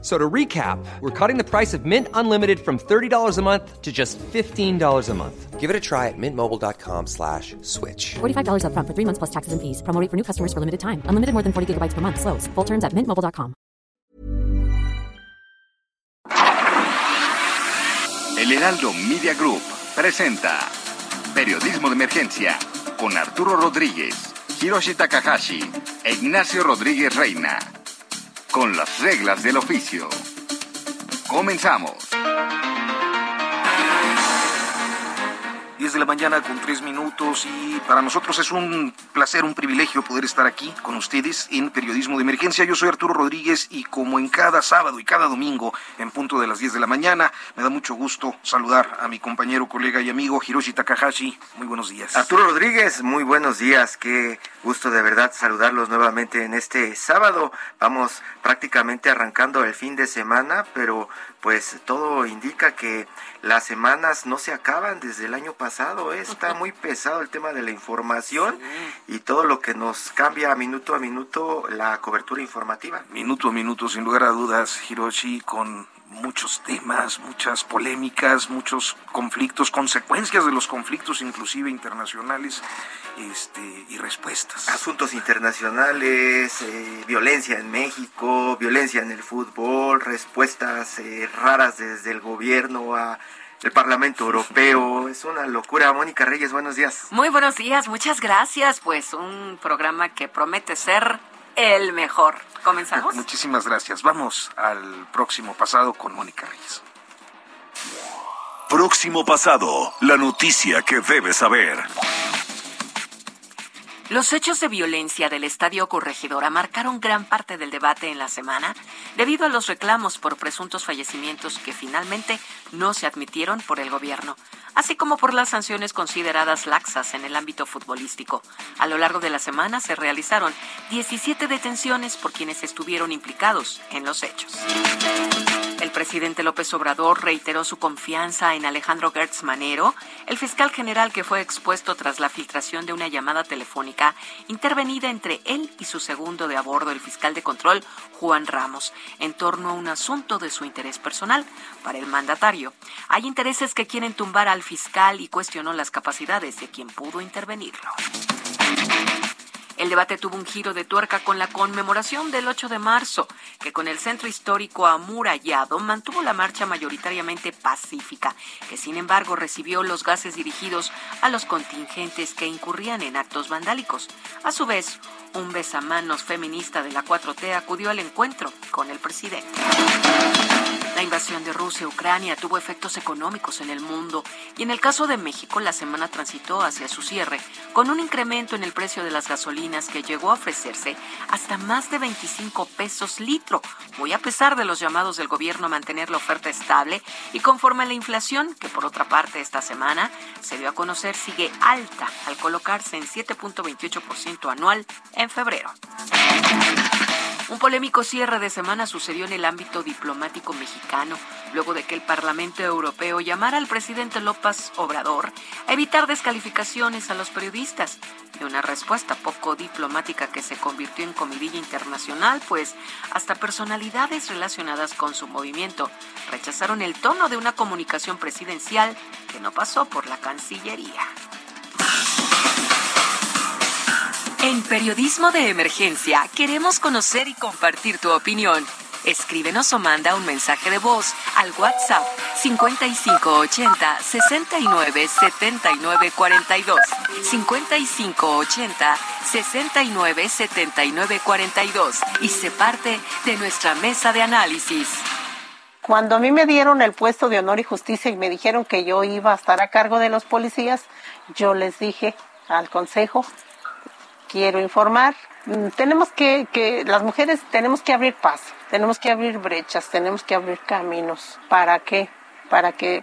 So to recap, we're cutting the price of Mint Unlimited from $30 a month to just $15 a month. Give it a try at mintmobile.com slash switch. $45 up front for three months plus taxes and fees. Promo rate for new customers for limited time. Unlimited more than 40 gigabytes per month. Slows. Full terms at mintmobile.com. El Heraldo Media Group presenta Periodismo de Emergencia con Arturo Rodríguez, Hiroshi Takahashi e Ignacio Rodríguez Reina. Con las reglas del oficio. Comenzamos. 10 de la mañana con 3 minutos y para nosotros es un placer, un privilegio poder estar aquí con ustedes en Periodismo de Emergencia. Yo soy Arturo Rodríguez y como en cada sábado y cada domingo en punto de las 10 de la mañana, me da mucho gusto saludar a mi compañero, colega y amigo Hiroshi Takahashi. Muy buenos días. Arturo Rodríguez, muy buenos días. Qué gusto de verdad saludarlos nuevamente en este sábado. Vamos prácticamente arrancando el fin de semana, pero pues todo indica que las semanas no se acaban desde el año pasado. ¿eh? Está muy pesado el tema de la información y todo lo que nos cambia minuto a minuto la cobertura informativa. Minuto a minuto, sin lugar a dudas, Hiroshi, con muchos temas, muchas polémicas, muchos conflictos, consecuencias de los conflictos, inclusive internacionales, este, y respuestas. Asuntos internacionales, eh, violencia en México, violencia en el fútbol, respuestas eh, raras desde el gobierno a el Parlamento Europeo. Es una locura. Mónica Reyes, buenos días. Muy buenos días, muchas gracias. Pues un programa que promete ser el mejor. ¿Comenzamos? Muchísimas gracias. Vamos al próximo pasado con Mónica Reyes. Próximo pasado, la noticia que debes saber. Los hechos de violencia del Estadio Corregidora marcaron gran parte del debate en la semana debido a los reclamos por presuntos fallecimientos que finalmente no se admitieron por el gobierno, así como por las sanciones consideradas laxas en el ámbito futbolístico. A lo largo de la semana se realizaron 17 detenciones por quienes estuvieron implicados en los hechos. El presidente López Obrador reiteró su confianza en Alejandro Gertz Manero, el fiscal general que fue expuesto tras la filtración de una llamada telefónica intervenida entre él y su segundo de a bordo, el fiscal de control Juan Ramos, en torno a un asunto de su interés personal para el mandatario. Hay intereses que quieren tumbar al fiscal y cuestionó las capacidades de quien pudo intervenirlo. El debate tuvo un giro de tuerca con la conmemoración del 8 de marzo, que con el centro histórico amurallado mantuvo la marcha mayoritariamente pacífica, que sin embargo recibió los gases dirigidos a los contingentes que incurrían en actos vandálicos. A su vez, un besamanos feminista de la 4T acudió al encuentro con el presidente. La invasión de Rusia a Ucrania tuvo efectos económicos en el mundo y en el caso de México la semana transitó hacia su cierre con un incremento en el precio de las gasolinas que llegó a ofrecerse hasta más de 25 pesos litro, muy a pesar de los llamados del gobierno a mantener la oferta estable y conforme a la inflación, que por otra parte esta semana se dio a conocer sigue alta al colocarse en 7.28% anual en febrero. Un polémico cierre de semana sucedió en el ámbito diplomático mexicano, luego de que el Parlamento Europeo llamara al presidente López Obrador a evitar descalificaciones a los periodistas. De una respuesta poco diplomática que se convirtió en comidilla internacional, pues hasta personalidades relacionadas con su movimiento rechazaron el tono de una comunicación presidencial que no pasó por la Cancillería. En Periodismo de Emergencia queremos conocer y compartir tu opinión. Escríbenos o manda un mensaje de voz al WhatsApp 5580 69 79 42. 5580 69 79 42 y se parte de nuestra mesa de análisis. Cuando a mí me dieron el puesto de honor y justicia y me dijeron que yo iba a estar a cargo de los policías, yo les dije al consejo quiero informar. Mm, Tenemos que, que, las mujeres tenemos que abrir paso, tenemos que abrir brechas, tenemos que abrir caminos. ¿Para qué? Para que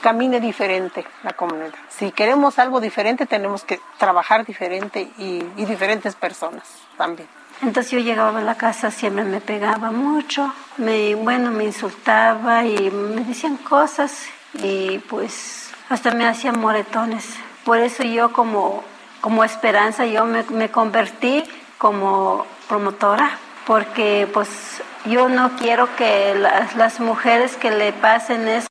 camine diferente la comunidad. Si queremos algo diferente, tenemos que trabajar diferente y, y diferentes personas también. Entonces yo llegaba a la casa, siempre me pegaba mucho, me, bueno, me insultaba y me decían cosas y pues hasta me hacían moretones. Por eso yo como, como esperanza, yo me, me convertí como promotora, porque pues yo no quiero que las, las mujeres que le pasen eso.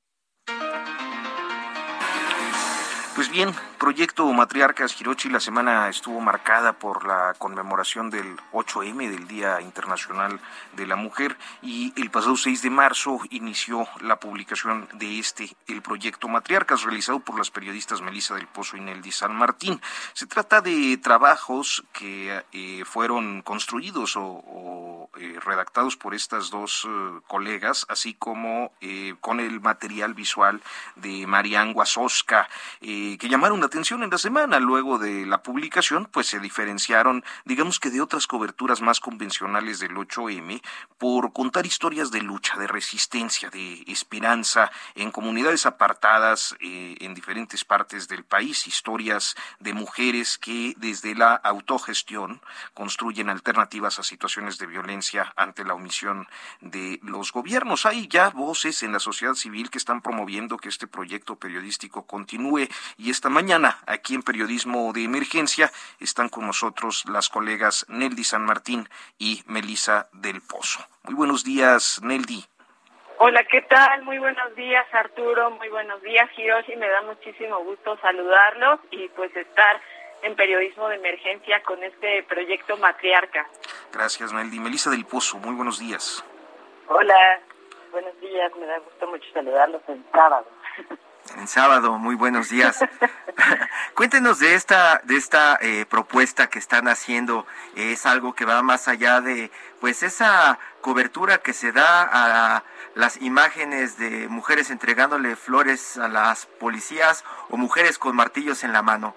Pues bien, proyecto Matriarcas Hirochi la semana estuvo marcada por la conmemoración del 8M del Día Internacional de la Mujer y el pasado 6 de marzo inició la publicación de este, el proyecto Matriarcas realizado por las periodistas Melissa del Pozo y Neldi San Martín. Se trata de trabajos que eh, fueron construidos o, eh, redactados por estas dos eh, colegas, así como con el material visual de Marian Guasosca, que llamaron atención en la semana. Luego de la publicación, pues se diferenciaron, digamos que de otras coberturas más convencionales del 8M, por contar historias de lucha, de resistencia, de esperanza en comunidades apartadas eh, en diferentes partes del país, historias de mujeres que desde la autogestión construyen alternativas a situaciones de violencia ante la omisión de los gobiernos. Hay ya voces en la sociedad civil que están promoviendo que este proyecto periodístico continúe y esta mañana aquí en Periodismo de Emergencia, están con nosotros las colegas Neldi San Martín y Melisa del Pozo. Muy buenos días, Neldi. Hola, ¿qué tal? Muy buenos días, Arturo. Muy buenos días, Hiroshi. Me da muchísimo gusto saludarlos y pues estar en periodismo de emergencia con este proyecto Matriarca. Gracias, Neldi. Melisa del Pozo, muy buenos días. Hola, buenos días. Me da gusto mucho saludarlos en sábado. En sábado, muy buenos días. Cuéntenos de esta, de esta eh, propuesta que están haciendo. Es algo que va más allá de, pues, esa cobertura que se da a las imágenes de mujeres entregándole flores a las policías o mujeres con martillos en la mano.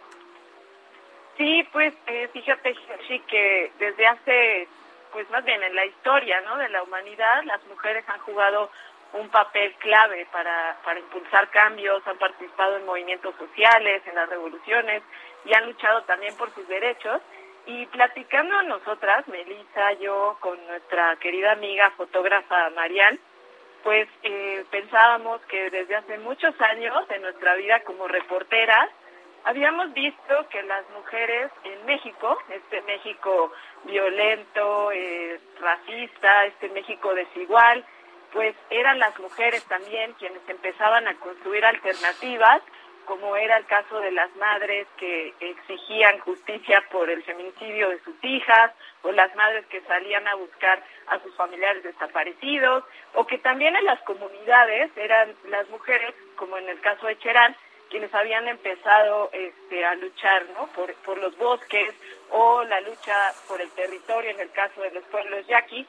Sí, pues, eh, fíjate, sí que desde hace, pues, más bien en la historia, ¿no? De la humanidad, las mujeres han jugado un papel clave para, para impulsar cambios, han participado en movimientos sociales, en las revoluciones y han luchado también por sus derechos. Y platicando a nosotras, Melissa, yo, con nuestra querida amiga fotógrafa Marian, pues eh, pensábamos que desde hace muchos años en nuestra vida como reporteras, habíamos visto que las mujeres en México, este México violento, eh, racista, este México desigual, pues eran las mujeres también quienes empezaban a construir alternativas, como era el caso de las madres que exigían justicia por el feminicidio de sus hijas, o las madres que salían a buscar a sus familiares desaparecidos, o que también en las comunidades eran las mujeres, como en el caso de Cherán, quienes habían empezado este, a luchar ¿no? por, por los bosques o la lucha por el territorio en el caso de los pueblos yaquis,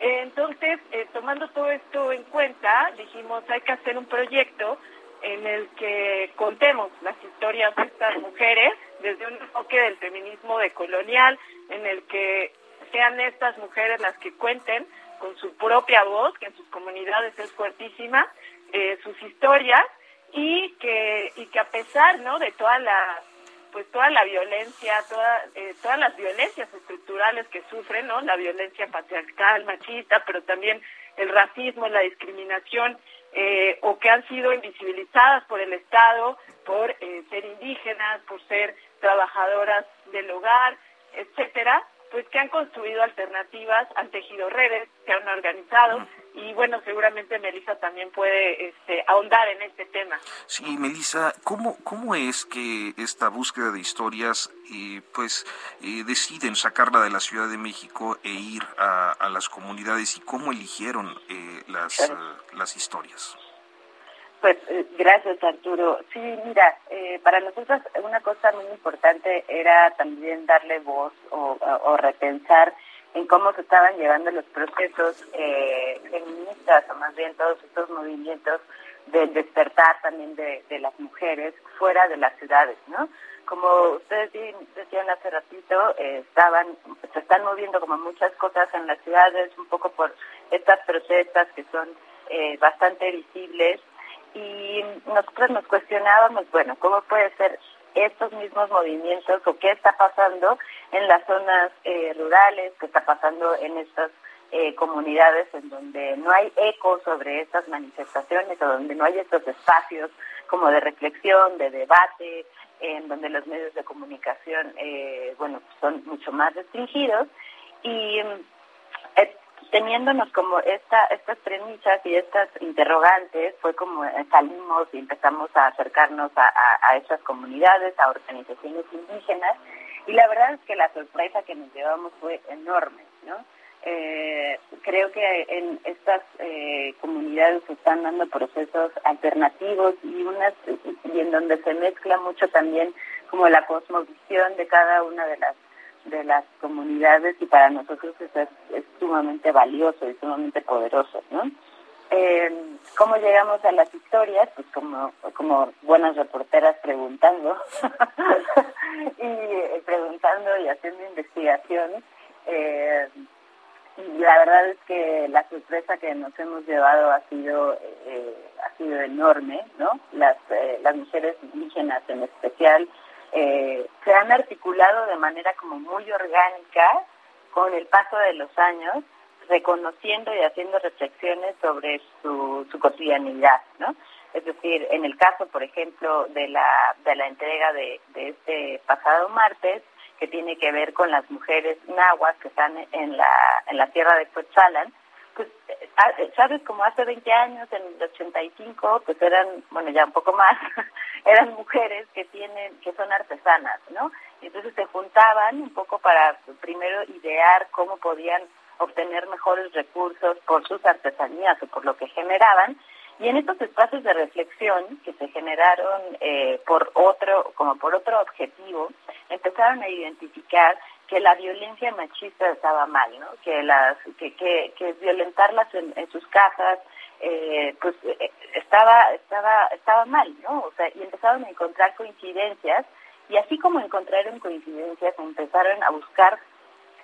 entonces, eh, tomando todo esto en cuenta, dijimos, hay que hacer un proyecto en el que contemos las historias de estas mujeres desde un enfoque del feminismo decolonial, en el que sean estas mujeres las que cuenten con su propia voz, que en sus comunidades es fuertísima, eh, sus historias y que, y que a pesar ¿no? de toda la pues toda la violencia, toda, eh, todas las violencias estructurales que sufren, ¿no? La violencia patriarcal, machista, pero también el racismo, la discriminación, eh, o que han sido invisibilizadas por el Estado, por eh, ser indígenas, por ser trabajadoras del hogar, etcétera, pues que han construido alternativas, han tejido redes, se han organizado y bueno, seguramente Melissa también puede este, ahondar en este tema. Sí, Melissa, ¿cómo, ¿cómo es que esta búsqueda de historias eh, pues eh, deciden sacarla de la Ciudad de México e ir a, a las comunidades y cómo eligieron eh, las, eh, las historias? Pues eh, gracias Arturo. Sí, mira, eh, para nosotros una cosa muy importante era también darle voz o, o repensar en cómo se estaban llevando los procesos eh, feministas, o más bien todos estos movimientos del despertar también de, de las mujeres fuera de las ciudades, ¿no? Como ustedes decían hace ratito, eh, estaban, se están moviendo como muchas cosas en las ciudades, un poco por estas protestas que son eh, bastante visibles y nosotros nos cuestionábamos, bueno, ¿cómo puede ser estos mismos movimientos o qué está pasando en las zonas eh, rurales, qué está pasando en estas eh, comunidades en donde no hay eco sobre estas manifestaciones o donde no hay estos espacios como de reflexión, de debate, en donde los medios de comunicación, eh, bueno, son mucho más restringidos. Y eh, teniéndonos como esta, estas premisas y estas interrogantes, fue como salimos y empezamos a acercarnos a, a, a esas comunidades, a organizaciones indígenas, y la verdad es que la sorpresa que nos llevamos fue enorme, ¿no? Eh, creo que en estas eh, comunidades se están dando procesos alternativos y unas y en donde se mezcla mucho también como la cosmovisión de cada una de las de las comunidades y para nosotros eso es, sumamente valioso y sumamente poderoso, ¿no? Eh, ¿Cómo llegamos a las historias? Pues como, como buenas reporteras preguntando y eh, preguntando y haciendo investigación. Eh, la verdad es que la sorpresa que nos hemos llevado ha sido eh, ha sido enorme, ¿no? Las eh, las mujeres indígenas en especial eh, se han articulado de manera como muy orgánica con el paso de los años, reconociendo y haciendo reflexiones sobre su, su cotidianidad, ¿no? Es decir, en el caso, por ejemplo, de la, de la entrega de, de este pasado martes, que tiene que ver con las mujeres nahuas que están en la, en la tierra de Coetzalan, pues, sabes, como hace 20 años, en el 85, pues eran, bueno, ya un poco más, eran mujeres que tienen, que son artesanas, ¿no? Entonces se juntaban un poco para primero idear cómo podían obtener mejores recursos por sus artesanías o por lo que generaban, y en estos espacios de reflexión que se generaron eh, por otro, como por otro objetivo, empezaron a identificar que la violencia machista estaba mal, ¿no? Que las, que, que, que violentarlas en, en sus casas, eh, pues eh, estaba, estaba, estaba mal, ¿no? O sea, y empezaron a encontrar coincidencias y así como encontraron coincidencias, empezaron a buscar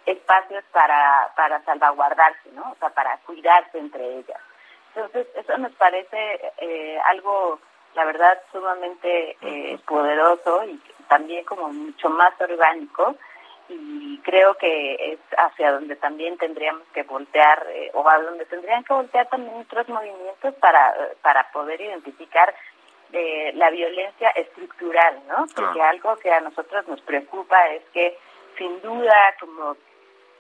espacios para, para salvaguardarse, ¿no? O sea, para cuidarse entre ellas. Entonces, eso nos parece eh, algo, la verdad, sumamente eh, poderoso y también como mucho más orgánico y creo que es hacia donde también tendríamos que voltear eh, o a donde tendrían que voltear también otros movimientos para, para poder identificar eh, la violencia estructural, ¿no? Porque algo que a nosotros nos preocupa es que sin duda como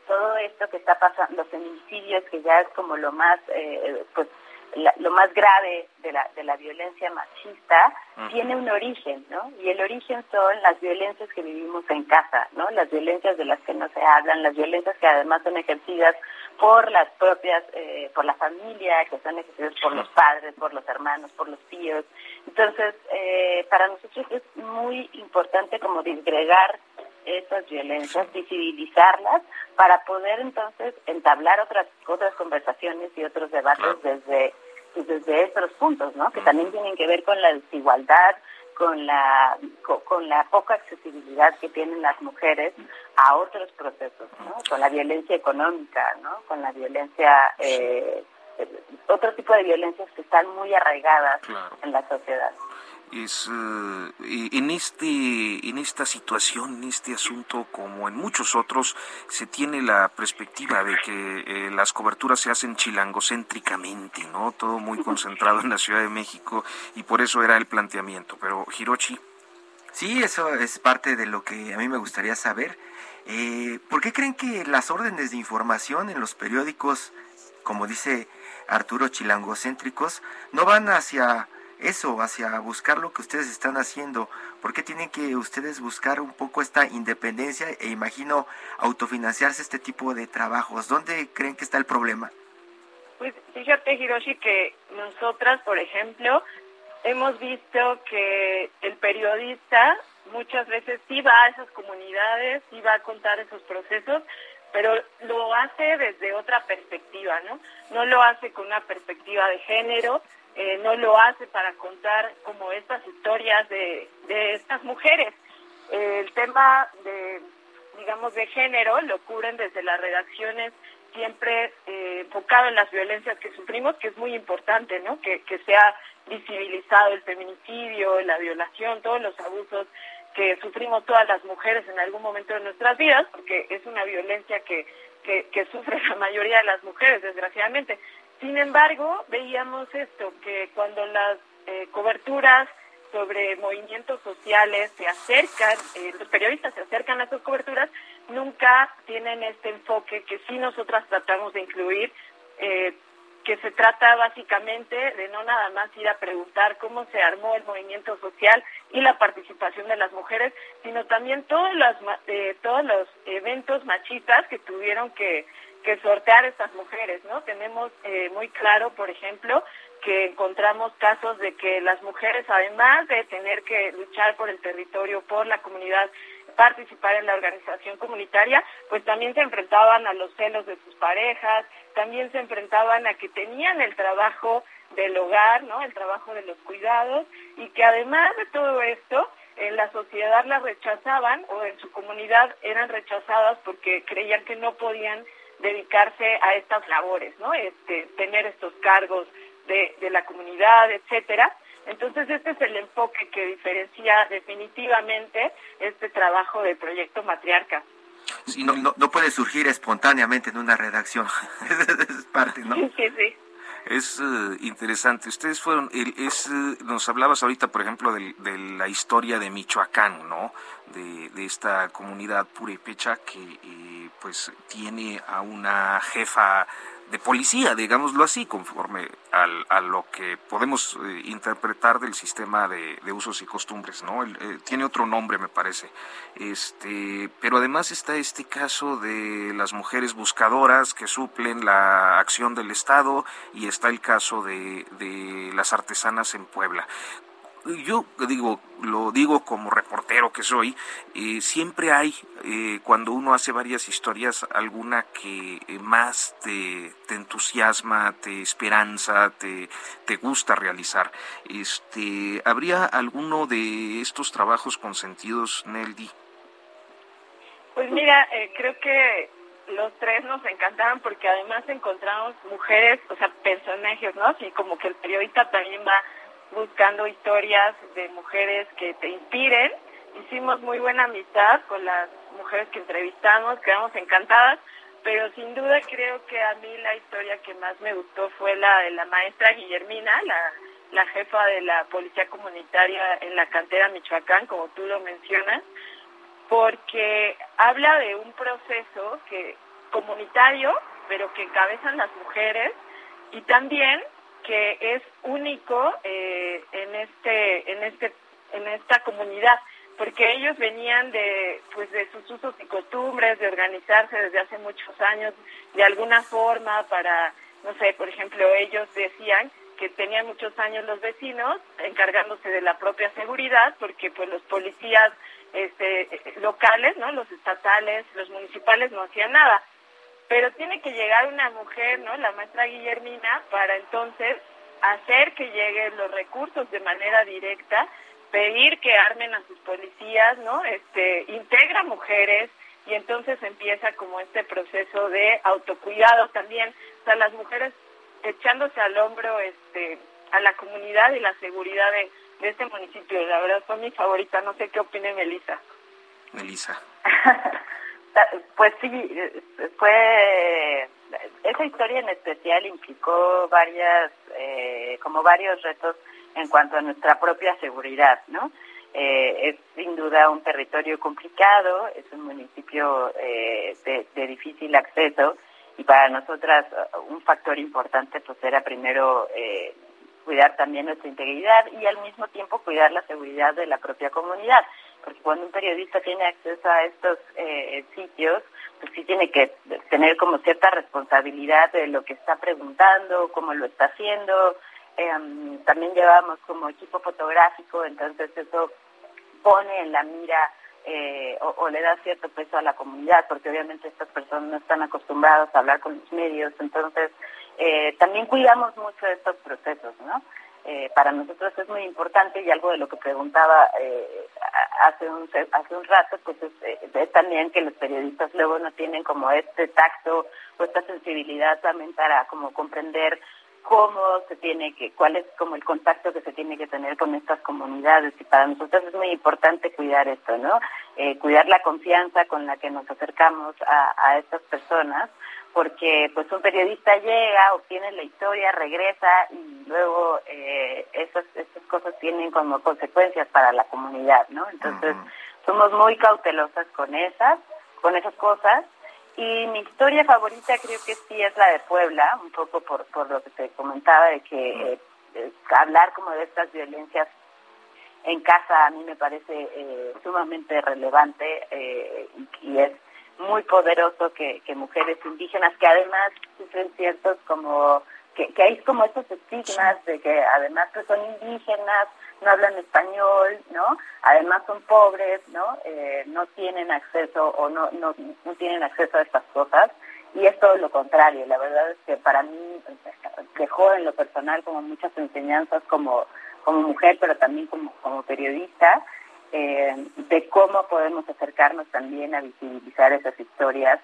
todo esto que está pasando, los feminicidios que ya es como lo más, eh, pues la, lo más grave de la, de la violencia machista tiene un origen, ¿no? Y el origen son las violencias que vivimos en casa, ¿no? Las violencias de las que no se hablan, las violencias que además son ejercidas por las propias, eh, por la familia, que son ejercidas por los padres, por los hermanos, por los tíos. Entonces, eh, para nosotros es muy importante como disgregar estas violencias, visibilizarlas para poder entonces entablar otras otras conversaciones y otros debates desde pues, desde estos puntos, ¿no? Que también tienen que ver con la desigualdad, con la con, con, la poca accesibilidad que tienen las mujeres a otros procesos, ¿no? Con la violencia económica, ¿no? Con la violencia eh, otro tipo de violencias que están muy arraigadas claro. en la sociedad es uh, en este en esta situación en este asunto como en muchos otros se tiene la perspectiva de que eh, las coberturas se hacen chilangocéntricamente no todo muy concentrado en la Ciudad de México y por eso era el planteamiento. Pero Hirochi sí eso es parte de lo que a mí me gustaría saber. Eh, ¿por qué creen que las órdenes de información en los periódicos como dice Arturo chilangocéntricos no van hacia eso, hacia buscar lo que ustedes están haciendo? ¿Por qué tienen que ustedes buscar un poco esta independencia e imagino autofinanciarse este tipo de trabajos? ¿Dónde creen que está el problema? Pues fíjate, Hiroshi, que nosotras, por ejemplo, hemos visto que el periodista muchas veces sí va a esas comunidades, sí va a contar esos procesos, pero lo hace desde otra perspectiva, ¿no? No lo hace con una perspectiva de género, eh, no lo hace para contar como estas historias de, de estas mujeres. El tema de, digamos, de género lo cubren desde las redacciones siempre eh, enfocado en las violencias que sufrimos, que es muy importante, ¿no? Que, que sea visibilizado el feminicidio, la violación, todos los abusos que sufrimos todas las mujeres en algún momento de nuestras vidas, porque es una violencia que, que, que sufre la mayoría de las mujeres, desgraciadamente. Sin embargo, veíamos esto, que cuando las eh, coberturas sobre movimientos sociales se acercan, eh, los periodistas se acercan a esas coberturas, nunca tienen este enfoque que sí nosotras tratamos de incluir, eh, que se trata básicamente de no nada más ir a preguntar cómo se armó el movimiento social y la participación de las mujeres, sino también todos los, eh, todos los eventos machistas que tuvieron que, que sortear estas mujeres, ¿no? Tenemos eh, muy claro, por ejemplo, que encontramos casos de que las mujeres, además de tener que luchar por el territorio, por la comunidad, participar en la organización comunitaria, pues también se enfrentaban a los celos de sus parejas, también se enfrentaban a que tenían el trabajo del hogar, ¿no? El trabajo de los cuidados y que además de todo esto, en la sociedad las rechazaban o en su comunidad eran rechazadas porque creían que no podían dedicarse a estas labores, ¿no? Este, tener estos cargos de, de la comunidad, etcétera. Entonces, este es el enfoque que diferencia definitivamente este trabajo del proyecto Matriarca. no, no, no, puede surgir espontáneamente en una redacción. es parte, ¿no? Sí, sí, sí. Es uh, interesante. Ustedes fueron, es, uh, nos hablabas ahorita, por ejemplo, de, de, la historia de Michoacán, ¿no? De, de esta comunidad purépecha que, eh, pues, tiene a una jefa de policía, digámoslo así, conforme al, a lo que podemos eh, interpretar del sistema de, de, usos y costumbres, ¿no? El, eh, tiene otro nombre, me parece. Este, pero además está este caso de las mujeres buscadoras que suplen la acción del Estado y está el caso de, de las artesanas en Puebla yo digo, lo digo como reportero que soy, eh, siempre hay, eh, cuando uno hace varias historias, alguna que eh, más te, entusiasma, te esperanza, te, te gusta realizar. Este, ¿Habría alguno de estos trabajos consentidos, Neldy? Pues mira, creo que los tres nos encantaron porque además encontramos mujeres, o sea, personajes, ¿no? Así como que el periodista también va buscando historias de mujeres que te inspiren. Hicimos muy buena amistad con las mujeres que entrevistamos, quedamos encantadas, pero sin duda creo que a mí la historia que más me gustó fue la de la maestra Guillermina, la, la jefa de la policía comunitaria en la cantera Michoacán, como tú lo mencionas, porque habla de un proceso que comunitario, pero que encabezan las mujeres y también que es único eh, en este en este en esta comunidad porque ellos venían de pues de sus usos y costumbres de organizarse desde hace muchos años de alguna forma para no sé por ejemplo ellos decían que tenían muchos años los vecinos encargándose de la propia seguridad porque pues los policías este locales no los estatales los municipales no hacían nada pero tiene que llegar una mujer, ¿no? La maestra Guillermina, para entonces hacer que lleguen los recursos de manera directa, pedir que armen a sus policías, ¿no? Este, integra mujeres y entonces empieza como este proceso de autocuidado también, o sea, las mujeres echándose al hombro este a la comunidad y la seguridad de, de este municipio. La verdad fue mi favorita, no sé qué opine Melissa. Melissa. Pues sí, fue esa historia en especial implicó varias, eh, como varios retos en cuanto a nuestra propia seguridad, ¿no? Eh, es sin duda un territorio complicado, es un municipio eh, de, de, difícil acceso y para nosotras un factor importante pues era primero eh, cuidar también nuestra integridad y al mismo tiempo cuidar la seguridad de la propia comunidad porque cuando un periodista tiene acceso a estos eh, sitios, pues sí tiene que tener como cierta responsabilidad de lo que está preguntando, cómo lo está haciendo. Eh, también llevamos como equipo fotográfico, entonces eso pone en la mira eh, o, o, le da cierto peso a la comunidad, porque obviamente estas personas no están acostumbradas a hablar con los medios, entonces eh, también cuidamos mucho estos procesos, ¿no? Eh, para nosotros es muy importante y algo de lo que preguntaba eh, hace un hace un rato pues es, eh, es, también que los periodistas luego no tienen como este tacto o esta sensibilidad también para como comprender cómo se tiene que, cuál es como el contacto que se tiene que tener con estas comunidades y para nosotros es muy importante cuidar esto, ¿no? Eh, cuidar la confianza con la que nos acercamos a, a estas personas porque pues un periodista llega, obtiene la historia, regresa y luego eh, esas, esas cosas tienen como consecuencias para la comunidad, ¿no? Entonces somos muy cautelosas con esas, con esas cosas. Y mi historia favorita creo que sí es la de Puebla, un poco por, por lo que te comentaba de que eh, eh, hablar como de estas violencias en casa a mí me parece eh, sumamente relevante eh, y es muy poderoso que, que mujeres indígenas que además sufren ciertos como que, que hay como estos estigmas de que además que son indígenas no hablan español no además son pobres no eh, no tienen acceso o no, no no tienen acceso a estas cosas. Y es todo lo contrario. La verdad es que para mí dejó en lo personal como muchas enseñanzas como como mujer pero también como como periodista eh, de cómo podemos acercarnos también a visibilizar esas historias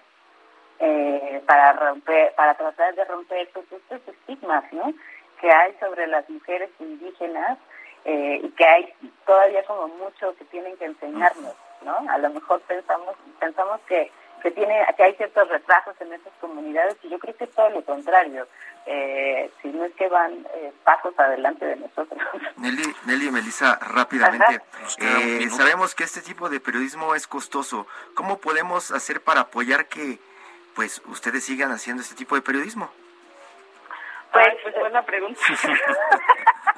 eh, para romper, para tratar de romper pues, estos estigmas, ¿no? Que hay sobre las mujeres indígenas eh, y que hay todavía como mucho que tienen que enseñarnos, ¿no? A lo mejor pensamos pensamos que que tiene que hay ciertos retrasos en esas comunidades y yo creo que es todo lo contrario. Eh, si no es que van eh, pasos adelante de nosotros. Nelly, Nelly y Melissa rápidamente. Eh, sabemos que este tipo de periodismo es costoso. Cómo podemos hacer para apoyar que pues ustedes sigan haciendo este tipo de periodismo pues, pues buena pregunta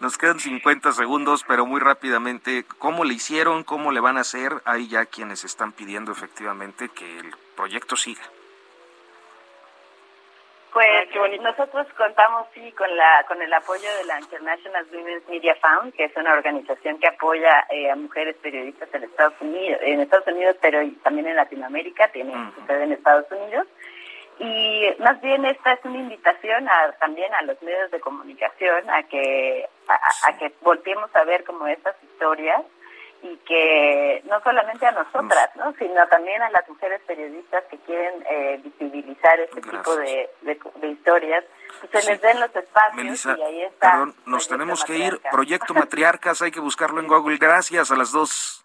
Nos quedan 50 segundos, pero muy rápidamente, ¿cómo le hicieron? ¿Cómo le van a hacer? Hay ya quienes están pidiendo efectivamente que el proyecto siga. Pues nosotros contamos sí con la con el apoyo de la International Women's Media Fund, que es una organización que apoya eh, a mujeres periodistas en Estados Unidos, en Estados Unidos, pero también en Latinoamérica, tiene su sede en Estados Unidos. Y más bien esta es una invitación a, también a los medios de comunicación a que a, a que volteemos a ver como estas historias y que no solamente a nosotras, ¿no? sino también a las mujeres periodistas que quieren eh, visibilizar este tipo de, de, de historias, que se les den los espacios Melissa, y ahí está. perdón, nos tenemos que ir. Proyecto Matriarcas, hay que buscarlo en Google. Gracias a las dos.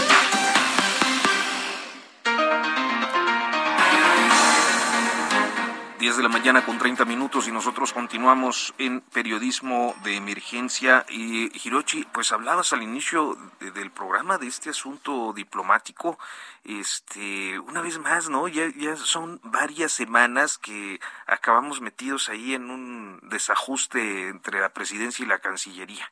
Diez de la mañana con 30 minutos y nosotros continuamos en periodismo de emergencia. Y Hirochi, pues hablabas al inicio de- del programa de este asunto diplomático. Este, una vez más, ¿no? Ya, ya son varias semanas que acabamos metidos ahí en un desajuste entre la presidencia y la Cancillería.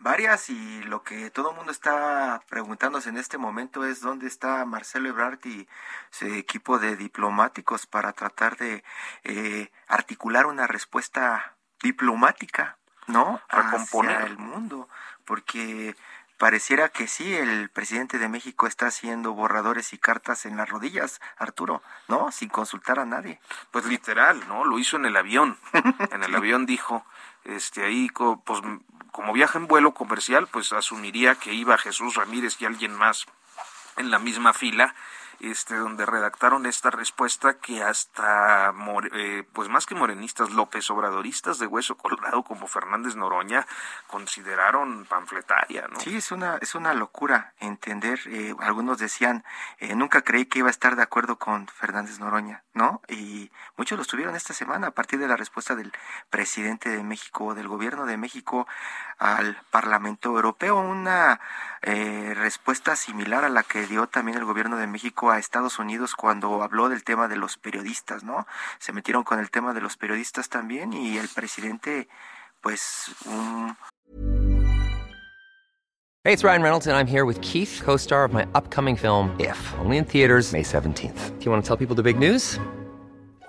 Varias y lo que todo el mundo está preguntándose en este momento es dónde está Marcelo Ebrard y su equipo de diplomáticos para tratar de eh, articular una respuesta diplomática, ¿no? Recomponer. Hacia el mundo, porque pareciera que sí, el presidente de México está haciendo borradores y cartas en las rodillas, Arturo, ¿no? Sin consultar a nadie. Pues literal, ¿no? Lo hizo en el avión. En el avión dijo, este, ahí, pues, como viaja en vuelo comercial, pues asumiría que iba Jesús Ramírez y alguien más en la misma fila, este, donde redactaron esta respuesta que hasta, eh, pues más que morenistas, López Obradoristas de Hueso Colorado como Fernández Noroña consideraron panfletaria, ¿no? Sí, es una, es una locura entender. eh, algunos decían, eh, nunca creí que iba a estar de acuerdo con Fernández Noroña, ¿no? Y muchos lo estuvieron esta semana a partir de la respuesta del presidente de México, del gobierno de México al Parlamento Europeo. Una eh, respuesta similar a la que dio también el gobierno de México a Estados Unidos cuando habló del tema de los periodistas, ¿no? Se metieron con el tema de los periodistas también y el presidente, pues, Hey, it's Ryan Reynolds, and I'm here with Keith, co star of my upcoming film, If, only in theaters, May 17th. Do you want to tell people the big news?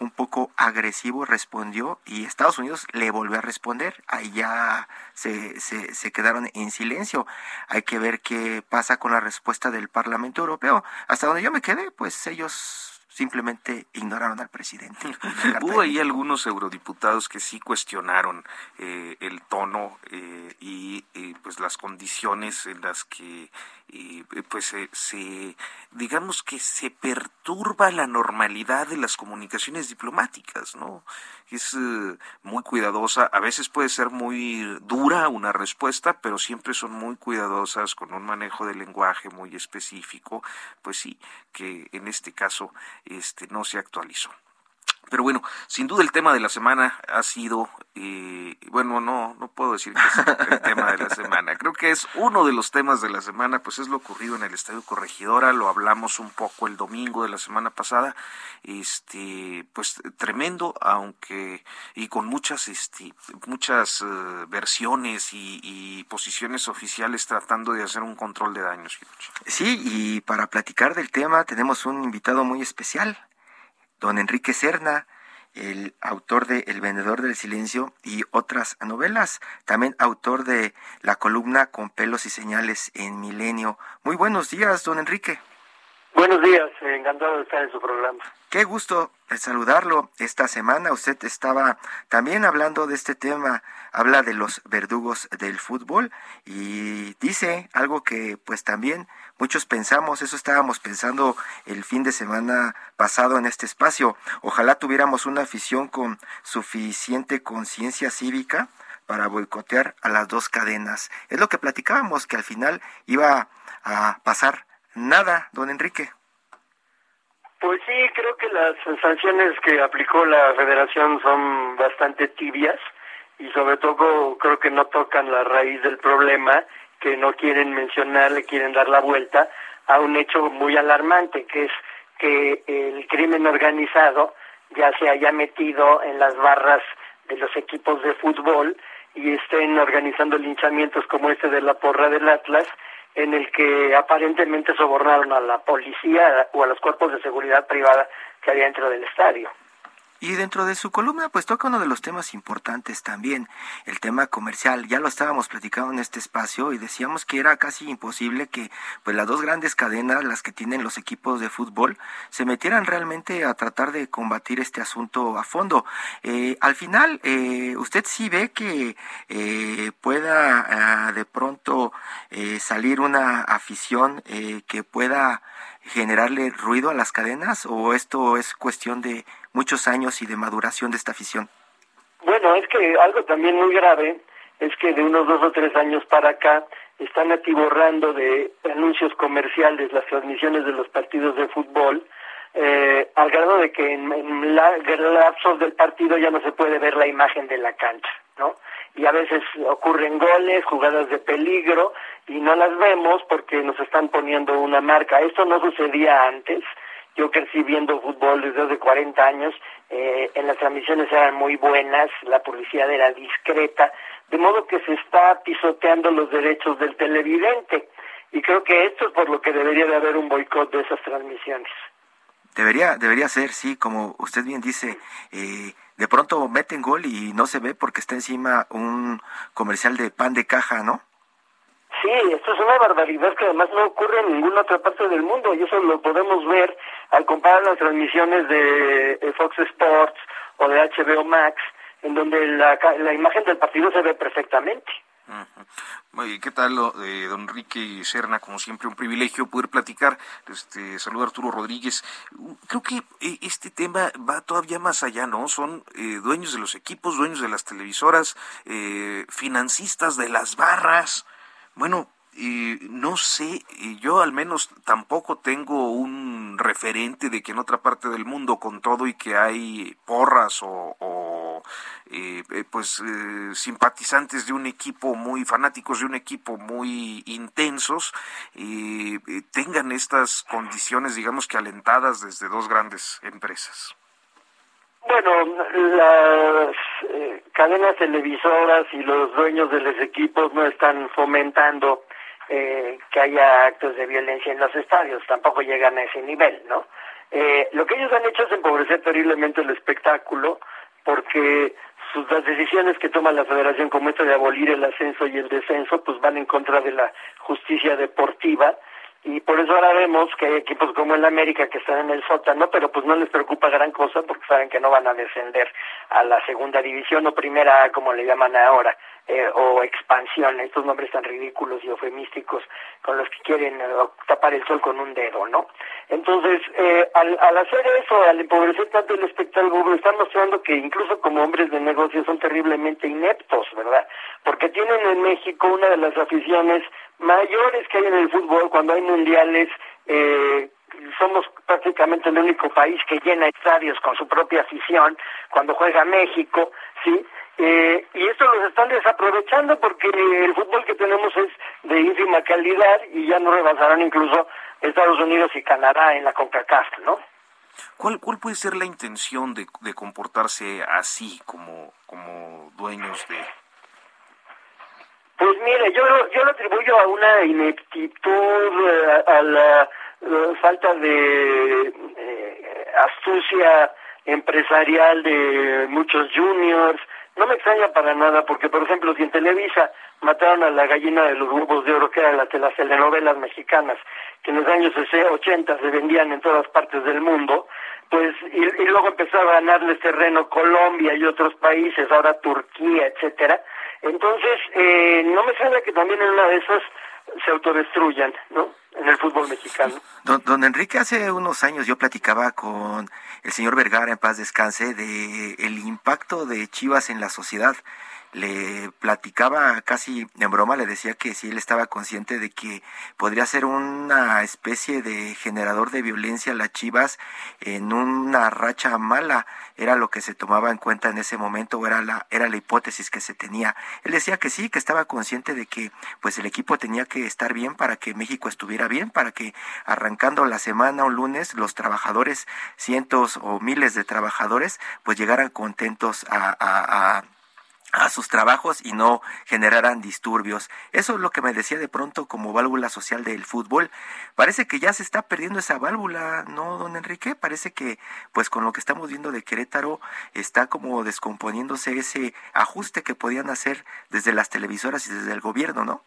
Un poco agresivo respondió y Estados Unidos le volvió a responder. Ahí ya se, se, se quedaron en silencio. Hay que ver qué pasa con la respuesta del Parlamento Europeo. Hasta donde yo me quedé, pues ellos simplemente ignoraron al presidente. Hubo ahí algunos eurodiputados que sí cuestionaron eh, el tono eh, y eh, pues las condiciones en las que pues se digamos que se perturba la normalidad de las comunicaciones diplomáticas, ¿no? Es muy cuidadosa, a veces puede ser muy dura una respuesta, pero siempre son muy cuidadosas con un manejo del lenguaje muy específico, pues sí, que en este caso este, no se actualizó. Pero bueno, sin duda el tema de la semana ha sido, eh, bueno, no, no puedo decir que es el tema de la semana. Creo que es uno de los temas de la semana, pues es lo ocurrido en el Estadio Corregidora. Lo hablamos un poco el domingo de la semana pasada. Este, pues tremendo, aunque y con muchas, este, muchas eh, versiones y, y, posiciones oficiales tratando de hacer un control de daños. Sí, y para platicar del tema tenemos un invitado muy especial don Enrique Serna, el autor de El vendedor del silencio y otras novelas, también autor de la columna Con pelos y señales en Milenio. Muy buenos días, don Enrique. Buenos días, encantado de estar en su programa. Qué gusto saludarlo. Esta semana usted estaba también hablando de este tema, habla de los verdugos del fútbol y dice algo que pues también muchos pensamos, eso estábamos pensando el fin de semana pasado en este espacio. Ojalá tuviéramos una afición con suficiente conciencia cívica para boicotear a las dos cadenas. Es lo que platicábamos, que al final iba a pasar nada, don Enrique. Pues sí, creo que las sanciones que aplicó la federación son bastante tibias y sobre todo creo que no tocan la raíz del problema, que no quieren mencionar, le quieren dar la vuelta a un hecho muy alarmante, que es que el crimen organizado ya se haya metido en las barras de los equipos de fútbol y estén organizando linchamientos como este de la porra del Atlas en el que aparentemente sobornaron a la policía o a los cuerpos de seguridad privada que había dentro del estadio. Y dentro de su columna, pues toca uno de los temas importantes también, el tema comercial. Ya lo estábamos platicando en este espacio y decíamos que era casi imposible que pues las dos grandes cadenas, las que tienen los equipos de fútbol, se metieran realmente a tratar de combatir este asunto a fondo. Eh, al final, eh, usted sí ve que eh, pueda ah, de pronto salir una afición que pueda generarle ruido a las cadenas o esto es cuestión de muchos años y de maduración de esta afición? Bueno, es que algo también muy grave es que de unos dos o tres años para acá están atiborrando de anuncios comerciales las transmisiones de los partidos de fútbol, eh, al grado de que en, en la, lapsos del partido ya no se puede ver la imagen de la cancha, ¿no? Y a veces ocurren goles, jugadas de peligro, y no las vemos porque nos están poniendo una marca. Esto no sucedía antes, yo crecí viendo fútbol desde hace 40 años, eh, en las transmisiones eran muy buenas, la publicidad era discreta, de modo que se está pisoteando los derechos del televidente. Y creo que esto es por lo que debería de haber un boicot de esas transmisiones. Debería, debería ser, sí, como usted bien dice, eh, de pronto meten gol y no se ve porque está encima un comercial de pan de caja, ¿no? Sí, esto es una barbaridad que además no ocurre en ninguna otra parte del mundo y eso lo podemos ver al comparar las transmisiones de Fox Sports o de HBO Max, en donde la, la imagen del partido se ve perfectamente. ¿Qué tal, eh, don Enrique Serna? Como siempre, un privilegio poder platicar. Este, saludo a Arturo Rodríguez. Creo que eh, este tema va todavía más allá, ¿no? Son eh, dueños de los equipos, dueños de las televisoras, eh, financistas de las barras. Bueno, y no sé, yo al menos tampoco tengo un referente de que en otra parte del mundo, con todo y que hay porras o, eh, eh, pues simpatizantes de un equipo muy fanáticos de un equipo muy intensos tengan estas condiciones digamos que alentadas desde dos grandes empresas. Bueno, las cadenas televisoras y los dueños de los equipos no están fomentando eh, que haya actos de violencia en los estadios, tampoco llegan a ese nivel, ¿no? Eh, lo que ellos han hecho es empobrecer terriblemente el espectáculo, porque sus las decisiones que toma la federación como esta de abolir el ascenso y el descenso, pues van en contra de la justicia deportiva, y por eso ahora vemos que hay equipos como el América que están en el sótano, pero pues no les preocupa gran cosa porque saben que no van a descender a la segunda división o primera como le llaman ahora. Eh, o expansión, estos nombres tan ridículos y eufemísticos con los que quieren eh, tapar el sol con un dedo, ¿no? Entonces, eh, al, hacer eso, al empobrecer tanto el espectáculo, están mostrando que incluso como hombres de negocio son terriblemente ineptos, ¿verdad? Porque tienen en México una de las aficiones mayores que hay en el fútbol cuando hay mundiales, somos prácticamente el único país que llena estadios con su propia afición cuando juega México, ¿sí? Eh, y esto los están desaprovechando porque el fútbol que tenemos es de ínfima calidad y ya no rebasarán incluso Estados Unidos y Canadá en la CONCACAF, ¿no? ¿Cuál, cuál puede ser la intención de, de comportarse así como, como dueños de...? Pues mire, yo, yo lo atribuyo a una ineptitud, eh, a, la, eh, falta de astucia empresarial de muchos juniors, no me extraña para nada, porque por ejemplo, si en Televisa mataron a la gallina de los huevos de oro, que era la de las telenovelas mexicanas, que en los años 80 se vendían en todas partes del mundo, pues, y, luego empezó a ganarles terreno Colombia y otros países, ahora Turquía, etcétera. Entonces, eh, no me extraña que también en una de esas se autodestruyan, ¿no? En el fútbol mexicano. Don, don, Enrique, hace unos años yo platicaba con el señor Vergara, en paz descanse, de el impacto de Chivas en la sociedad le platicaba casi en broma, le decía que si él estaba consciente de que podría ser una especie de generador de violencia las Chivas en una racha mala, era lo que se tomaba en cuenta en ese momento, era la, era la hipótesis que se tenía. Él decía que sí, que estaba consciente de que pues el equipo tenía que estar bien para que México estuviera bien, para que arrancando la semana un lunes los trabajadores, cientos o miles de trabajadores, pues llegaran contentos a, a a sus trabajos y no generaran disturbios. Eso es lo que me decía de pronto como válvula social del fútbol. Parece que ya se está perdiendo esa válvula, ¿no, don Enrique? Parece que, pues con lo que estamos viendo de Querétaro, está como descomponiéndose ese ajuste que podían hacer desde las televisoras y desde el gobierno, ¿no?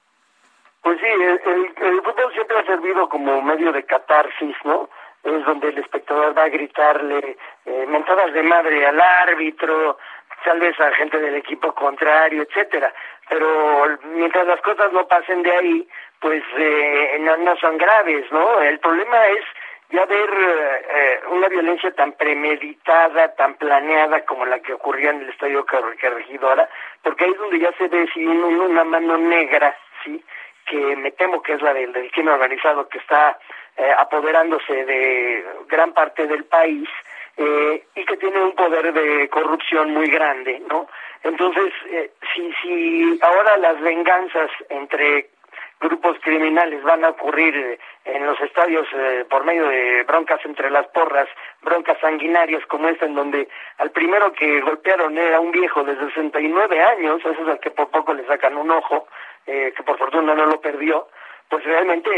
Pues sí, el, fútbol siempre ha servido como medio de catarsis, ¿no? Es donde el espectador va a gritarle eh, mentadas de madre al árbitro, tal vez a gente del equipo contrario, etcétera. Pero mientras las cosas no pasen de ahí, pues eh, no, son graves, ¿no? El problema es ya ver eh, una violencia tan premeditada, tan planeada como la que ocurría en el estadio Carregidora, porque ahí es donde ya se ve si una mano negra, sí, que me temo que es la del, del crimen organizado que está eh, apoderándose de gran parte del país, eh, y que tiene un poder de corrupción muy grande, ¿no? Entonces, eh, si, si ahora las venganzas entre grupos criminales van a ocurrir eh, en los estadios por medio de broncas entre las porras, broncas sanguinarias como esta en donde al primero que golpearon era un viejo de 69 años, eso es al que por poco le sacan un ojo, que por fortuna no lo perdió, pues realmente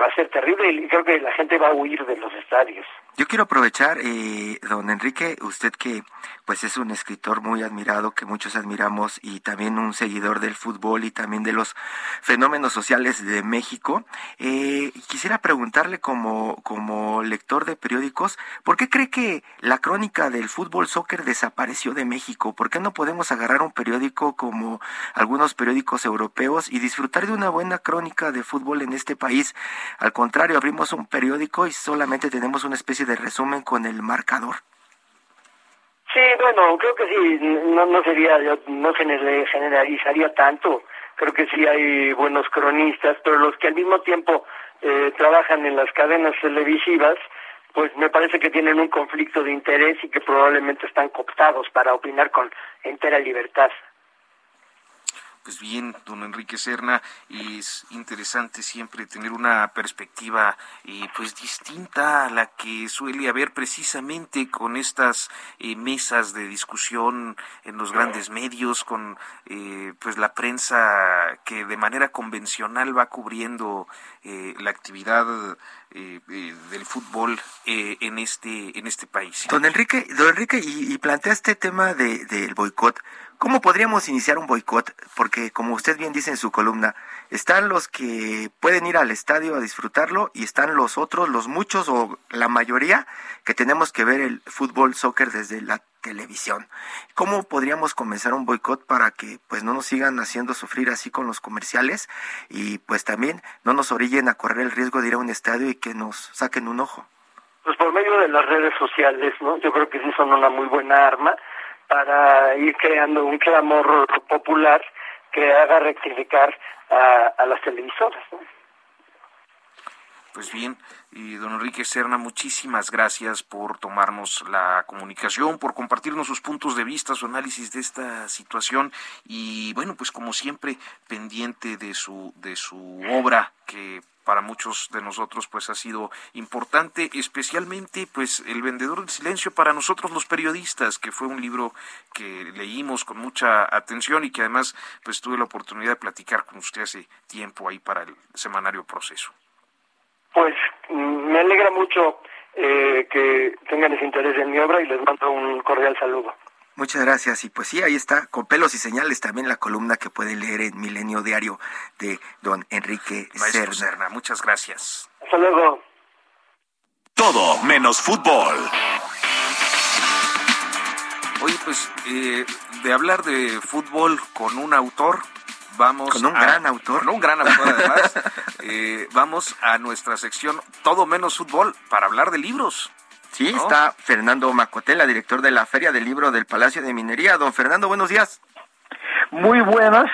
va a ser terrible y creo que la gente va a huir de los estadios. Yo quiero aprovechar, eh, don Enrique, usted que pues es un escritor muy admirado, que muchos admiramos, y también un seguidor del fútbol y también de los fenómenos sociales de México. Eh, quisiera preguntarle como, como lector de periódicos, ¿por qué cree que la crónica del fútbol soccer desapareció de México? ¿Por qué no podemos agarrar un periódico como algunos periódicos europeos y disfrutar de una buena crónica de fútbol en este país? Al contrario, abrimos un periódico y solamente tenemos una especie de resumen con el marcador. Sí, bueno, creo que sí, no, no sería, no generalizaría tanto, creo que sí hay buenos cronistas, pero los que al mismo tiempo eh, trabajan en las cadenas televisivas, pues me parece que tienen un conflicto de interés y que probablemente están cooptados para opinar con entera libertad. Pues bien, don Enrique Serna, es interesante siempre tener una perspectiva eh, pues distinta a la que suele haber precisamente con estas eh, mesas de discusión en los grandes medios, con eh, pues la prensa que de manera convencional va cubriendo la actividad del fútbol en este en este país. Don Enrique, don Enrique, y, plantea este tema de, del boicot. ¿Cómo podríamos iniciar un boicot? Porque como usted bien dice en su columna, están los que pueden ir al estadio a disfrutarlo y están los otros, los muchos o la mayoría que tenemos que ver el fútbol, soccer desde la televisión. ¿Cómo podríamos comenzar un boicot para que pues no nos sigan haciendo sufrir así con los comerciales y pues también no nos orillen a correr el riesgo de ir a un estadio y que nos saquen un ojo? Pues por medio de las redes sociales, ¿no? Yo creo que sí son una muy buena arma para ir creando un clamor popular que haga rectificar a, las televisoras. Pues bien, y don Enrique Serna, muchísimas gracias por tomarnos la comunicación, por compartirnos sus puntos de vista, su análisis de esta situación y bueno, pues como siempre pendiente de su de su obra que para muchos de nosotros pues ha sido importante, especialmente pues El vendedor del silencio para nosotros los periodistas, que fue un libro que leímos con mucha atención y que además pues tuve la oportunidad de platicar con usted hace tiempo ahí para el semanario Proceso. Pues mm, me alegra mucho eh, que tengan ese interés en mi obra y les mando un cordial saludo. Muchas gracias. Y pues sí, ahí está, con pelos y señales también la columna que pueden leer en Milenio Diario de don Enrique Cerna. Muchas gracias. Hasta luego. Todo menos fútbol. Oye, pues eh, de hablar de fútbol con un autor, vamos con un gran autor con un gran autor además eh, vamos a nuestra sección todo menos fútbol para hablar de libros Sí, está Fernando Macotela, director de la Feria del Libro del Palacio de Minería. Don Fernando, buenos días. Muy buenas.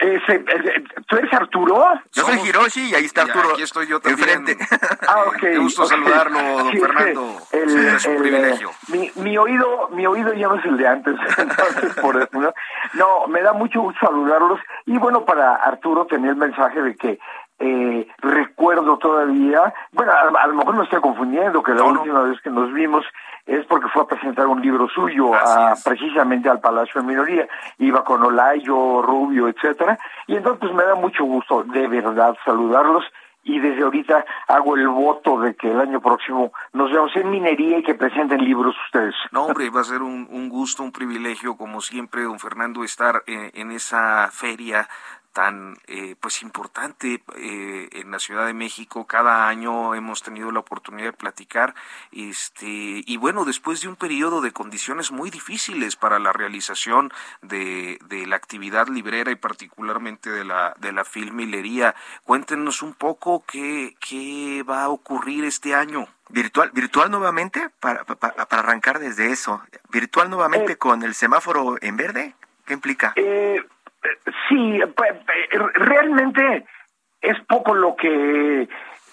Eh, eh, ¿Tú eres Arturo? Yo soy Hiroshi y ahí está Arturo. aquí estoy yo también. Enfrente. Ah, ok. Qué gusto saludarlo, don Fernando. es un privilegio. Mi, mi, oído, mi oído ya no es el de antes, entonces por eso, ¿no? no, me da mucho gusto saludarlos. Y bueno, para Arturo tenía el mensaje de que eh, recuerdo todavía, bueno, a, lo mejor me estoy confundiendo, que la última vez que nos vimos es porque fue a presentar un libro suyo a, precisamente al Palacio de Minoría, iba con Olayo, Rubio, etcétera, y entonces pues, me da mucho gusto de verdad saludarlos. Y desde ahorita hago el voto de que el año próximo nos veamos en minería y que presenten libros ustedes. No, hombre, va a ser un, gusto, un privilegio, como siempre, don Fernando, estar eh, en esa feria tan eh, pues importante eh, en la Ciudad de México. Cada año hemos tenido la oportunidad de platicar este y bueno después de un periodo de condiciones muy difíciles para la realización de, de la actividad librera y particularmente de la de la filmilería cuéntenos un poco qué qué va a ocurrir este año. Virtual virtual nuevamente para, para, arrancar desde eso. Virtual nuevamente eh. con el semáforo en verde qué implica Sí, pues, eh, realmente es poco lo que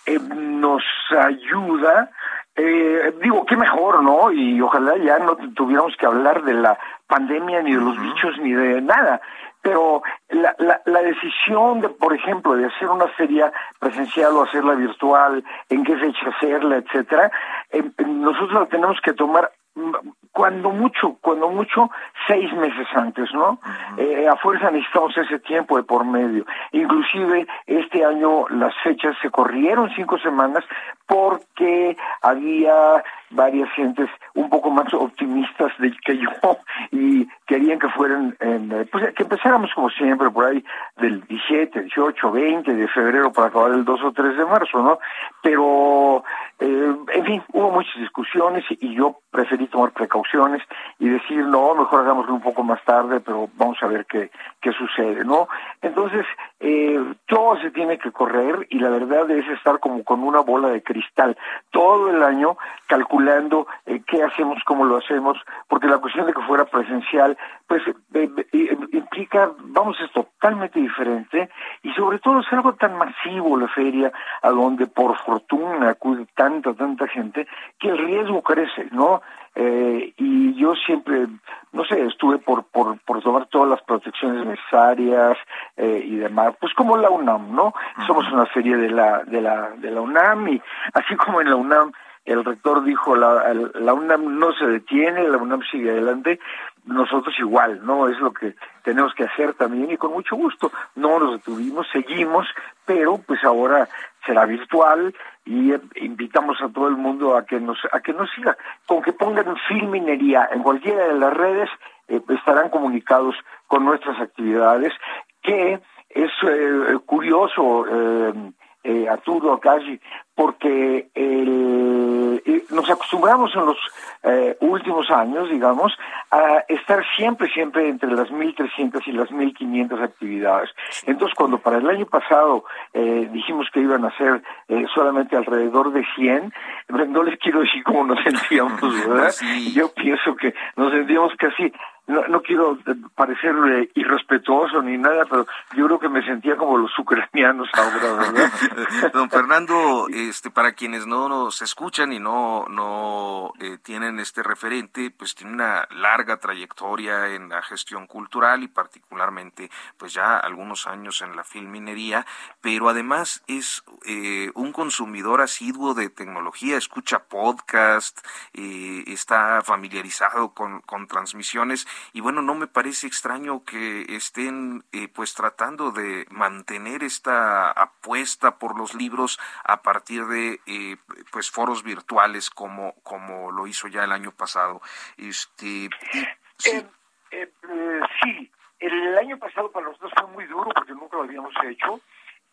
eh, nos ayuda. Eh, digo, qué mejor, ¿no? Y ojalá ya no tuviéramos que hablar de la pandemia, ni de los bichos, ni de nada. Pero la, la, la, decisión de, por ejemplo, de hacer una feria presencial o hacerla virtual, en qué fecha hacerla, etcétera, nosotros la tenemos que tomar cuando mucho, cuando mucho, seis meses antes, ¿no? eh, a fuerza necesitamos ese tiempo de por medio. Inclusive este año las fechas se corrieron cinco semanas porque había varias gentes un poco más optimistas de que yo y querían que fueran, en, eh, pues que empezáramos como siempre por ahí del 17, 18, 20 de febrero para acabar el 2 o 3 de marzo, ¿no? Pero, eh, en fin, hubo muchas discusiones y yo preferí tomar precauciones y decir, no, mejor hagámoslo un poco más tarde, pero vamos a ver qué, qué sucede, ¿no? Entonces, eh, todo se tiene que correr y la verdad es estar como con una bola de cristal todo el año calculando eh, qué hacemos, cómo lo hacemos, porque la cuestión de que fuera presencial, pues eh, eh, implica, vamos, es totalmente diferente y sobre todo es algo tan masivo la feria, a donde por fortuna acude tanta, tanta gente, que el riesgo crece, ¿no? Eh, y yo siempre, no sé, estuve por, por, por tomar todas las protecciones necesarias eh, y demás, pues como la UNAM, ¿no? Somos una serie de la, de la, de la UNAM y así como en la UNAM el rector dijo la, UNAM no se detiene, la UNAM sigue adelante, nosotros igual, ¿no? Es lo que tenemos que hacer también y con mucho gusto. No nos detuvimos, seguimos, pero pues ahora será virtual y eh, invitamos a todo el mundo a que nos a que nos siga. Con que pongan Filminería en cualquiera de las redes eh, estarán comunicados con nuestras actividades que es eh, curioso eh, Arturo casi porque el, nos acostumbramos en los eh, últimos años, digamos, a estar siempre, siempre entre las 1.300 y las 1.500 actividades. Entonces, cuando para el año pasado eh, dijimos que iban a ser eh, solamente alrededor de 100, no les quiero decir cómo nos sentíamos, ¿verdad? Yo pienso que nos sentíamos casi no, no quiero parecer irrespetuoso ni nada, pero yo creo que me sentía como los ucranianos ahora, ¿verdad? Don Fernando, este, para quienes no nos escuchan y no, no eh, tienen este referente, pues tiene una larga trayectoria en la gestión cultural y particularmente, pues ya algunos años en la filminería, pero además es eh, un consumidor asiduo de tecnología, escucha podcast, eh, está familiarizado con, con transmisiones y bueno, no me parece extraño que estén pues tratando de mantener esta apuesta por los libros a partir de eh, pues foros virtuales como, como lo hizo ya el año pasado. Este, sí. Eh, sí, el año pasado para nosotros fue muy duro porque nunca lo habíamos hecho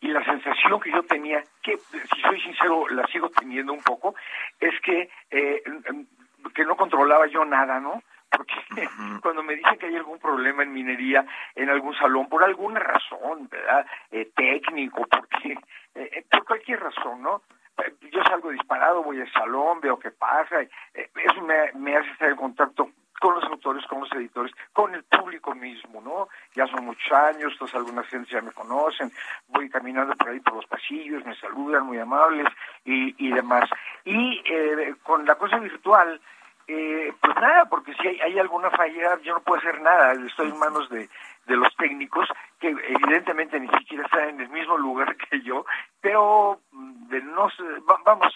y la sensación que yo tenía, que si soy sincero la sigo teniendo un poco, es que que no controlaba yo nada, ¿no? Porque cuando me dicen que hay algún problema en minería en algún salón, por alguna razón, ¿verdad? Eh, técnico, porque, eh, eh, por cualquier razón, ¿no? Yo salgo disparado, voy al salón, veo qué pasa, eso me, me hace estar en contacto con los autores, con los editores, con el público mismo, ¿no? Ya son muchos años, todos algunas gentes ya me conocen, voy caminando por ahí por los pasillos, me saludan, muy amables y, y demás. Y con la cosa virtual, eh, pues nada, porque si hay, alguna falla, yo no puedo hacer nada, estoy en manos de, de los técnicos, que evidentemente ni siquiera están en el mismo lugar que yo, pero mm, de no vamos,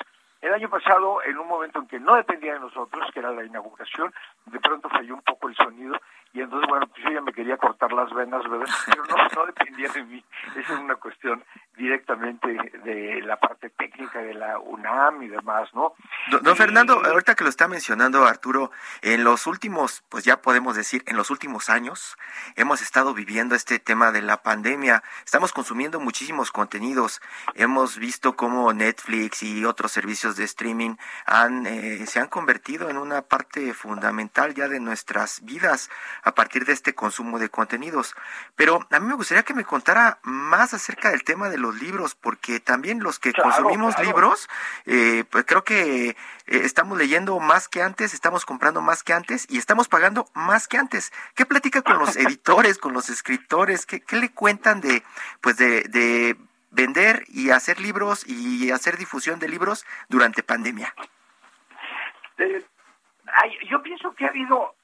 el año pasado, en un momento en que no dependía de nosotros, que era la inauguración, de pronto falló un poco el sonido y entonces, bueno, pues yo ya me quería cortar las venas, ¿verdad? Pero no, no dependía de mí. Esa es una cuestión directamente de la parte técnica de la UNAM y demás, ¿no? Don, Fernando, ahorita que lo está mencionando Arturo, en los últimos, pues ya podemos decir, en los últimos años hemos estado viviendo este tema de la pandemia, estamos consumiendo muchísimos contenidos, hemos visto cómo Netflix y otros servicios de streaming han, eh, se han convertido en una parte fundamental ya de nuestras vidas a partir de este consumo de contenidos. Pero a mí me gustaría que me contara más acerca del tema de los libros, porque también los que consumimos libros, eh, pues creo que eh, estamos leyendo más que antes, estamos comprando más que antes y estamos pagando más que antes. ¿Qué platica con los editores, con los escritores? ¿Qué, qué le cuentan de, pues de, de vender y hacer libros y hacer difusión de libros durante pandemia? Eh, yo pienso que ha habido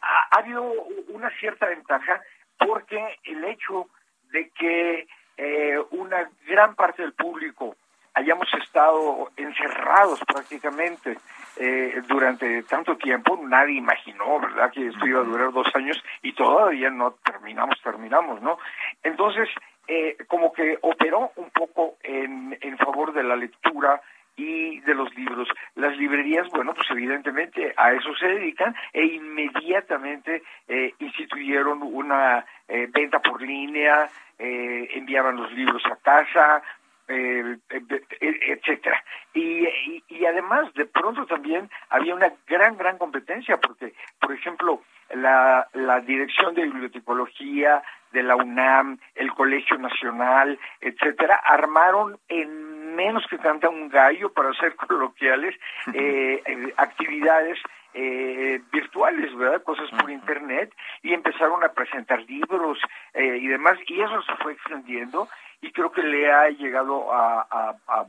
ha, habido una cierta ventaja porque el hecho de que eh, una gran parte del público hayamos estado encerrados prácticamente eh, durante tanto tiempo, nadie imaginó, ¿verdad?, que esto iba a durar dos años y todavía no terminamos, terminamos, ¿no? Entonces, eh, como que operó un poco en, en favor de la lectura y de los libros. Las librerías, bueno, pues evidentemente a eso se dedican e inmediatamente eh, instituyeron una eh, venta por línea, eh, enviaban los libros a casa, eh, etcétera. Y, y, y, además, de pronto también había una gran, gran competencia, porque, por ejemplo, la, la Dirección de Bibliotecología de la UNAM, el Colegio Nacional, etcétera, armaron en menos que canta un gallo, para ser coloquiales, eh, actividades eh, virtuales, ¿verdad? Cosas por internet y empezaron a presentar libros eh, y demás y eso se fue extendiendo y creo que le ha llegado a, a, a,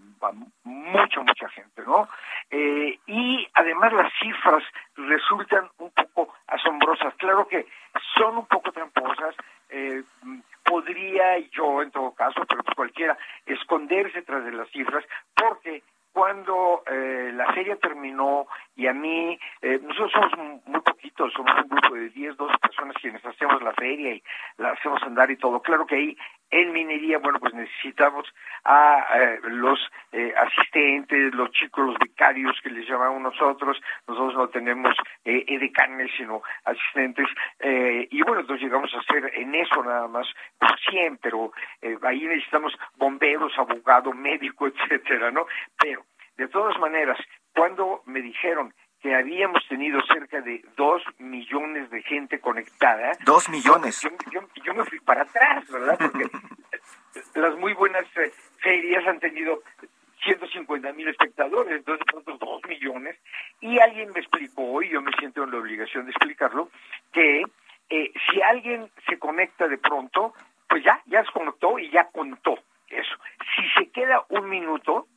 mucha, mucha gente, ¿no? Eh, y además las cifras resultan un poco asombrosas. Claro que son un poco tramposas. Eh, podría yo, en todo caso, pero pues cualquiera, esconderse tras de las cifras, porque cuando eh, la serie terminó y a mí, eh, nosotros somos muy poquitos, somos un grupo de 10, 12 personas quienes hacemos la feria y la hacemos andar y todo. Claro que ahí en minería, bueno, pues necesitamos a eh, los eh, asistentes, los chicos, los becarios que les llamamos nosotros. Nosotros no tenemos eh, edecanes, sino asistentes. Llegamos a hacer en eso nada más por 100, pero eh, ahí necesitamos bomberos, abogado, médico, etcétera, ¿no? Pero, de todas maneras, cuando me dijeron que habíamos tenido cerca de dos millones de gente conectada. Dos millones. Yo, yo, yo me fui para atrás, ¿verdad? Porque las muy buenas eh, ferias han tenido 150 mil espectadores, entonces nosotros dos millones. Y alguien me explicó, y yo me siento en la obligación de explicarlo, que eh, si alguien se conecta de pronto, pues ya, ya se conectó y ya contó eso. Si se queda un minuto,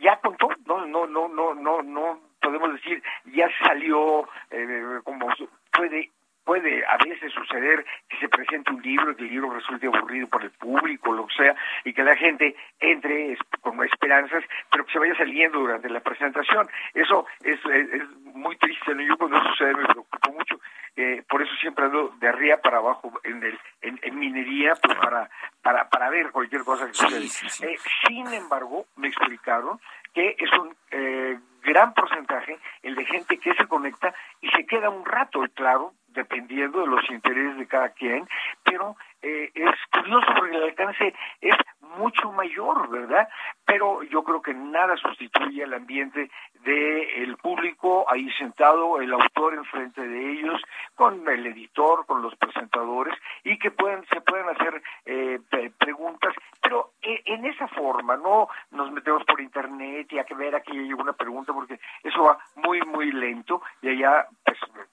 ya contó, no, no, no, no, no, no podemos decir ya salió eh, como puede puede a veces suceder que se presente un libro que el libro resulte aburrido por el público, lo que sea, y que la gente entre con esperanzas, pero que se vaya saliendo durante la presentación. Eso es, es, es muy triste, ¿no? Yo cuando sucede me preocupo mucho, eh, por eso siempre ando de arriba para abajo en, el, en, en minería, pues para, para, para ver cualquier cosa que sucede. Sí, sí, sí. Eh, sin embargo, me explicaron que es un eh, gran porcentaje el de gente que se conecta y se queda un rato, claro, dependiendo de los intereses de cada quien, pero eh, es curioso porque el alcance es mucho mayor, ¿verdad? Pero yo creo que nada sustituye al ambiente del público ahí sentado, el autor enfrente de ellos, con el editor, con los presentadores, y que pueden, se pueden hacer eh, preguntas, pero en esa forma, no nos metemos por internet y a que ver aquí llegó una pregunta, porque eso va muy, muy lento, y allá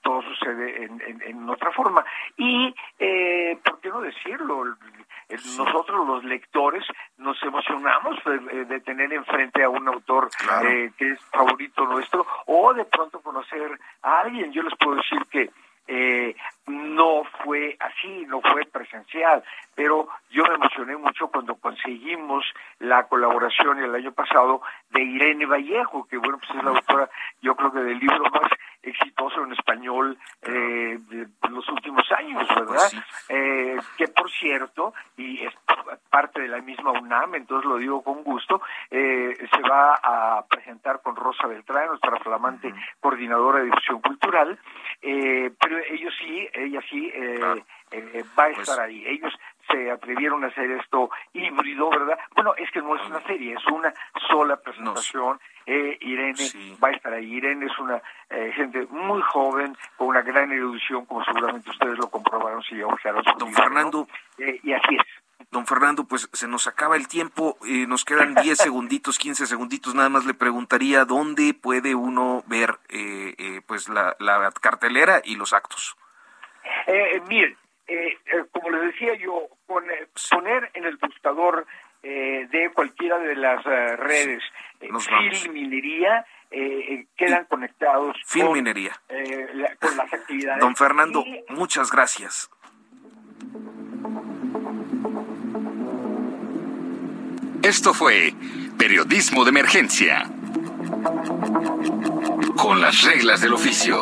todo sucede en, en, en otra forma. Y, eh, ¿por qué no decirlo? Nosotros los lectores nos emocionamos de, de tener enfrente a un autor Claro. eh, que es favorito nuestro o de pronto conocer a alguien. Yo les puedo decir que eh, no fue así, no fue presencial, pero yo me emocioné mucho cuando conseguimos la colaboración el año pasado de Irene Vallejo, que bueno, pues es la autora, yo creo que del libro más exitoso en español eh, de los últimos años, ¿verdad? eh, que por cierto, y es parte de la misma UNAM, entonces lo digo con gusto, eh, se va a presentar con Rosa Beltrán, nuestra flamante coordinadora de difusión cultural, eh, pero ellos sí, ella sí eh, eh, va a estar ahí. Ellos se atrevieron a hacer esto híbrido, ¿verdad? Bueno, es que no es una serie, es una sola presentación. Eh, Irene va a estar ahí. Irene es una eh, gente muy joven, con una gran erudición, como seguramente ustedes lo comprobaron si ojearon su Don libro, ¿no? Fernando. Eh, y así es. Don Fernando, pues se nos acaba el tiempo, eh, nos quedan 10 segunditos, 15 segunditos, nada más le preguntaría dónde puede uno ver eh, eh, pues la, la cartelera y los actos. Eh, miren, eh, eh, como les decía yo, con, eh, poner en el buscador eh, de cualquiera de las eh, redes eh, eh, eh, quedan conectados con, Filminería. eh, la- con las actividades. Don Fernando, Y, muchas gracias. Esto fue Periodismo de Emergencia. Con las reglas del oficio.